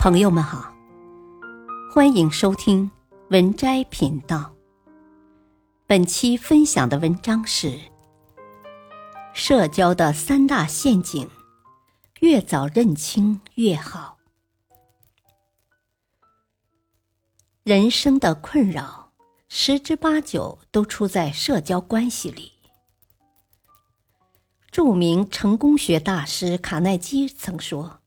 朋友们好，欢迎收听文摘频道。本期分享的文章是：社交的三大陷阱，越早认清越好。人生的困扰十之八九都出在社交关系里。著名成功学大师卡耐基曾说。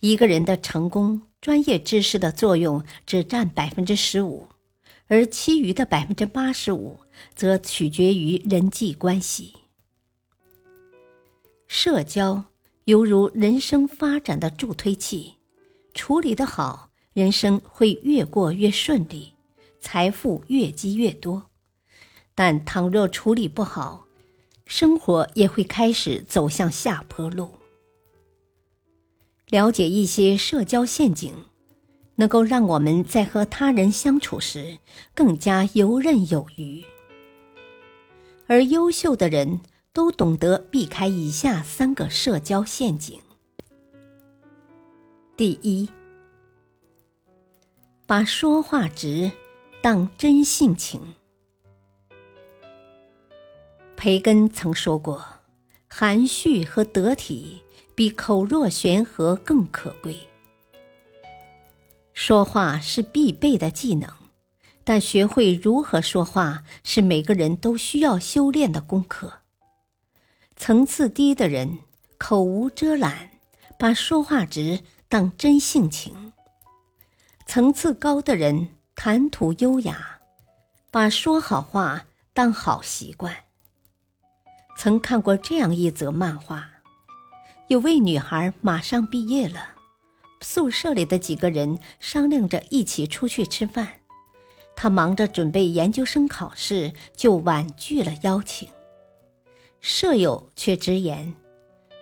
一个人的成功，专业知识的作用只占百分之十五，而其余的百分之八十五则取决于人际关系。社交犹如人生发展的助推器，处理的好，人生会越过越顺利，财富越积越多；但倘若处理不好，生活也会开始走向下坡路。了解一些社交陷阱，能够让我们在和他人相处时更加游刃有余。而优秀的人都懂得避开以下三个社交陷阱：第一，把说话直当真性情。培根曾说过：“含蓄和得体。”比口若悬河更可贵。说话是必备的技能，但学会如何说话是每个人都需要修炼的功课。层次低的人口无遮拦，把说话直当真性情；层次高的人谈吐优雅，把说好话当好习惯。曾看过这样一则漫画。有位女孩马上毕业了，宿舍里的几个人商量着一起出去吃饭。她忙着准备研究生考试，就婉拒了邀请。舍友却直言：“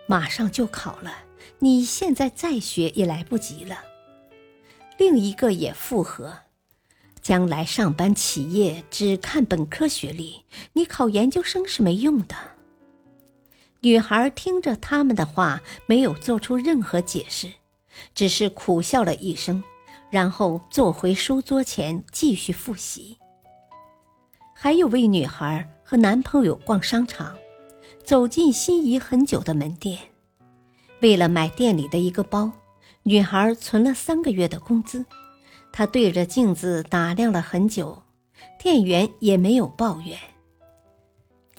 马上就考了，你现在再学也来不及了。”另一个也附和：“将来上班企业只看本科学历，你考研究生是没用的。”女孩听着他们的话，没有做出任何解释，只是苦笑了一声，然后坐回书桌前继续复习。还有位女孩和男朋友逛商场，走进心仪很久的门店，为了买店里的一个包，女孩存了三个月的工资。她对着镜子打量了很久，店员也没有抱怨。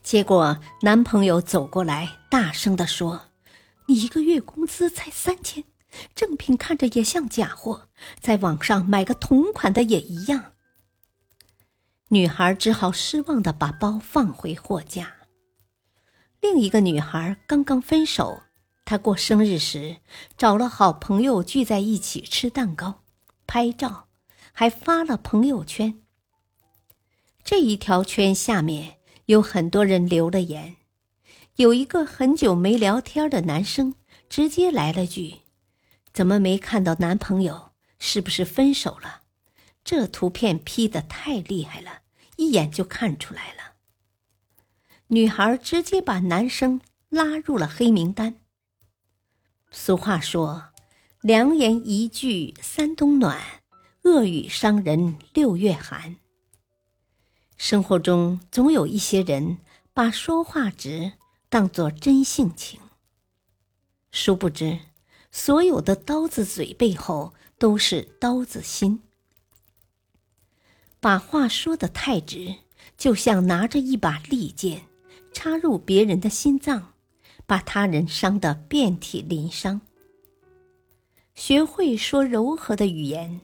结果，男朋友走过来，大声地说：“你一个月工资才三千，正品看着也像假货，在网上买个同款的也一样。”女孩只好失望地把包放回货架。另一个女孩刚刚分手，她过生日时找了好朋友聚在一起吃蛋糕、拍照，还发了朋友圈。这一条圈下面。有很多人留了言，有一个很久没聊天的男生直接来了句：“怎么没看到男朋友？是不是分手了？这图片 P 的太厉害了，一眼就看出来了。”女孩直接把男生拉入了黑名单。俗话说：“良言一句三冬暖，恶语伤人六月寒。”生活中总有一些人把说话直当作真性情，殊不知，所有的刀子嘴背后都是刀子心。把话说的太直，就像拿着一把利剑插入别人的心脏，把他人伤得遍体鳞伤。学会说柔和的语言，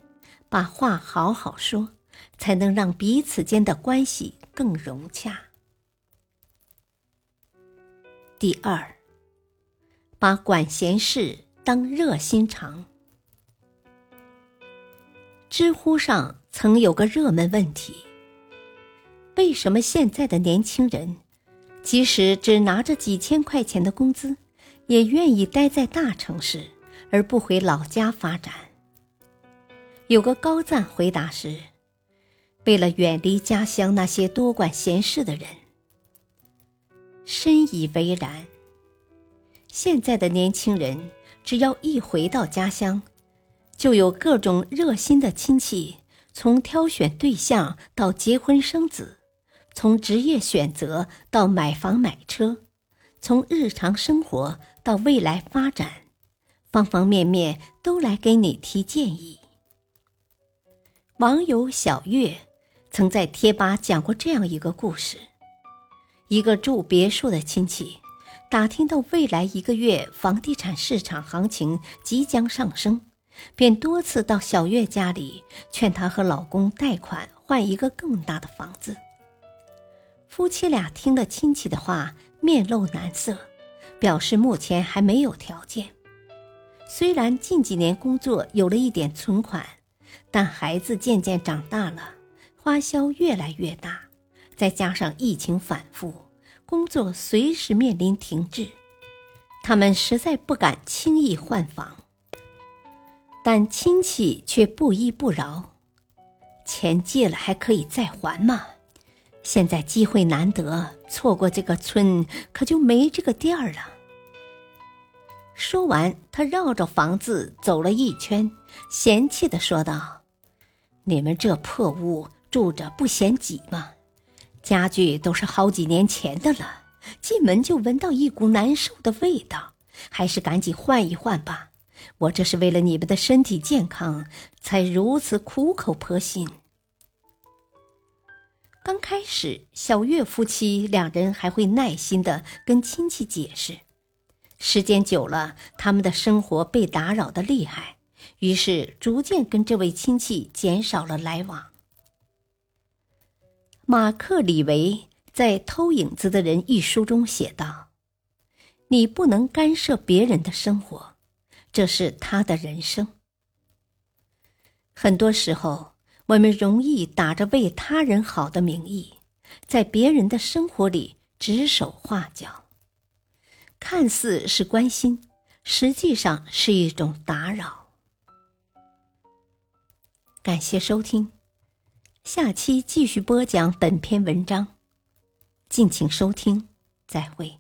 把话好好说。才能让彼此间的关系更融洽。第二，把管闲事当热心肠。知乎上曾有个热门问题：为什么现在的年轻人，即使只拿着几千块钱的工资，也愿意待在大城市，而不回老家发展？有个高赞回答是。为了远离家乡那些多管闲事的人，深以为然。现在的年轻人，只要一回到家乡，就有各种热心的亲戚，从挑选对象到结婚生子，从职业选择到买房买车，从日常生活到未来发展，方方面面都来给你提建议。网友小月曾在贴吧讲过这样一个故事：一个住别墅的亲戚。打听到未来一个月房地产市场行情即将上升，便多次到小月家里劝她和老公贷款换一个更大的房子。夫妻俩听了亲戚的话，面露难色，表示目前还没有条件。虽然近几年工作有了一点存款，但孩子渐渐长大了，花销越来越大，再加上疫情反复。工作随时面临停滞，他们实在不敢轻易换房，但亲戚却不依不饶：“钱借了还可以再还嘛，现在机会难得，错过这个村可就没这个店儿了。”说完，他绕着房子走了一圈，嫌弃的说道：“你们这破屋住着不嫌挤吗？”家具都是好几年前的了，进门就闻到一股难受的味道，还是赶紧换一换吧。我这是为了你们的身体健康，才如此苦口婆心。刚开始，小月夫妻两人还会耐心的跟亲戚解释，时间久了，他们的生活被打扰的厉害，于是逐渐跟这位亲戚减少了来往。马克·李维在《偷影子的人》一书中写道：“你不能干涉别人的生活，这是他的人生。很多时候，我们容易打着为他人好的名义，在别人的生活里指手画脚，看似是关心，实际上是一种打扰。”感谢收听。下期继续播讲本篇文章，敬请收听，再会。